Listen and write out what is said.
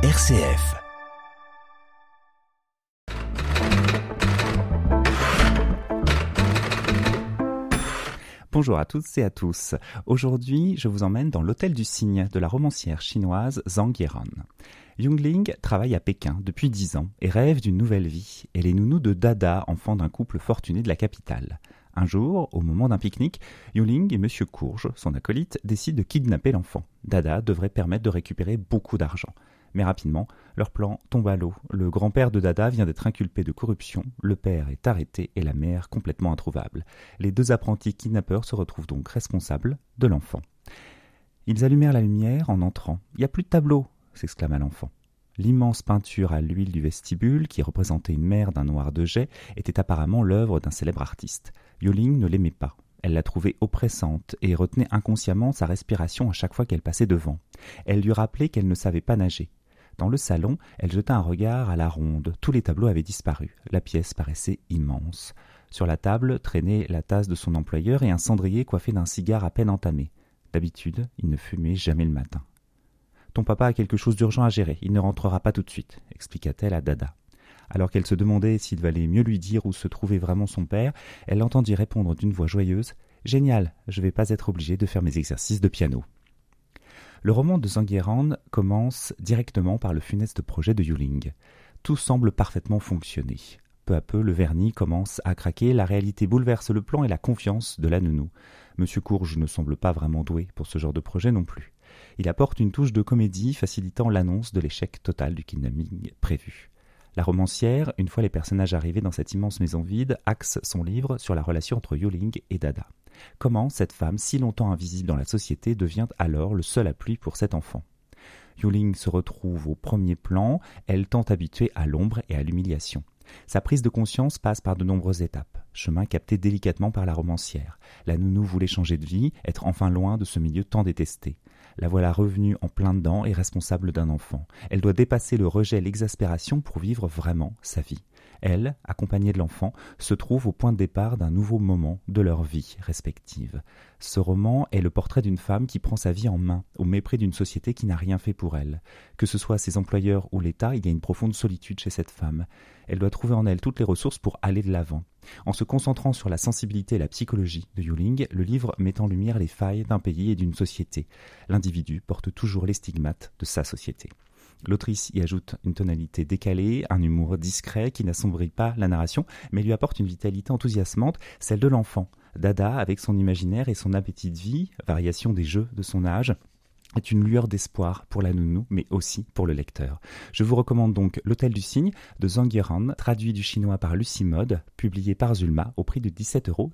RCF. Bonjour à toutes et à tous. Aujourd'hui, je vous emmène dans l'hôtel du cygne de la romancière chinoise Zhang Yiran. Yungling travaille à Pékin depuis dix ans et rêve d'une nouvelle vie. Elle est nounou de Dada, enfant d'un couple fortuné de la capitale. Un jour, au moment d'un pique-nique, Yuling et M. Courge, son acolyte, décident de kidnapper l'enfant. Dada devrait permettre de récupérer beaucoup d'argent. Mais rapidement, leur plan tombe à l'eau. Le grand-père de Dada vient d'être inculpé de corruption, le père est arrêté et la mère complètement introuvable. Les deux apprentis kidnappeurs se retrouvent donc responsables de l'enfant. Ils allumèrent la lumière en entrant. Il n'y a plus de tableau s'exclama l'enfant. L'immense peinture à l'huile du vestibule, qui représentait une mer d'un noir de jet, était apparemment l'œuvre d'un célèbre artiste. Yoling ne l'aimait pas. Elle la trouvait oppressante et retenait inconsciemment sa respiration à chaque fois qu'elle passait devant. Elle lui rappelait qu'elle ne savait pas nager. Dans le salon, elle jeta un regard à la ronde. Tous les tableaux avaient disparu. La pièce paraissait immense. Sur la table traînait la tasse de son employeur et un cendrier coiffé d'un cigare à peine entamé. D'habitude, il ne fumait jamais le matin. Ton papa a quelque chose d'urgent à gérer, il ne rentrera pas tout de suite, expliqua-t-elle à Dada. Alors qu'elle se demandait s'il valait mieux lui dire où se trouvait vraiment son père, elle l'entendit répondre d'une voix joyeuse Génial, je vais pas être obligée de faire mes exercices de piano. Le roman de Zanguieran commence directement par le funeste projet de Yuling. Tout semble parfaitement fonctionner. Peu à peu, le vernis commence à craquer, la réalité bouleverse le plan et la confiance de la nounou. Monsieur Courge ne semble pas vraiment doué pour ce genre de projet non plus. Il apporte une touche de comédie facilitant l'annonce de l'échec total du kidnapping prévu. La romancière, une fois les personnages arrivés dans cette immense maison vide, axe son livre sur la relation entre Yoling et Dada. Comment cette femme, si longtemps invisible dans la société, devient alors le seul appui pour cet enfant? Yoling se retrouve au premier plan, elle tente habituée à l'ombre et à l'humiliation. Sa prise de conscience passe par de nombreuses étapes, chemin capté délicatement par la romancière. La nounou voulait changer de vie, être enfin loin de ce milieu tant détesté. La voilà revenue en plein dedans et responsable d'un enfant. Elle doit dépasser le rejet et l'exaspération pour vivre vraiment sa vie. Elle, accompagnée de l'enfant, se trouve au point de départ d'un nouveau moment de leur vie respective. Ce roman est le portrait d'une femme qui prend sa vie en main, au mépris d'une société qui n'a rien fait pour elle. Que ce soit ses employeurs ou l'État, il y a une profonde solitude chez cette femme. Elle doit trouver en elle toutes les ressources pour aller de l'avant. En se concentrant sur la sensibilité et la psychologie de Yuling, le livre met en lumière les failles d'un pays et d'une société. L'individu porte toujours les stigmates de sa société. L'autrice y ajoute une tonalité décalée, un humour discret qui n'assombrit pas la narration, mais lui apporte une vitalité enthousiasmante, celle de l'enfant. Dada, avec son imaginaire et son appétit de vie, variation des jeux de son âge, est une lueur d'espoir pour la nounou, mais aussi pour le lecteur. Je vous recommande donc L'Hôtel du Cygne de Zhang Yiran, traduit du chinois par Lucie Mode, publié par Zulma au prix de 17,50 euros.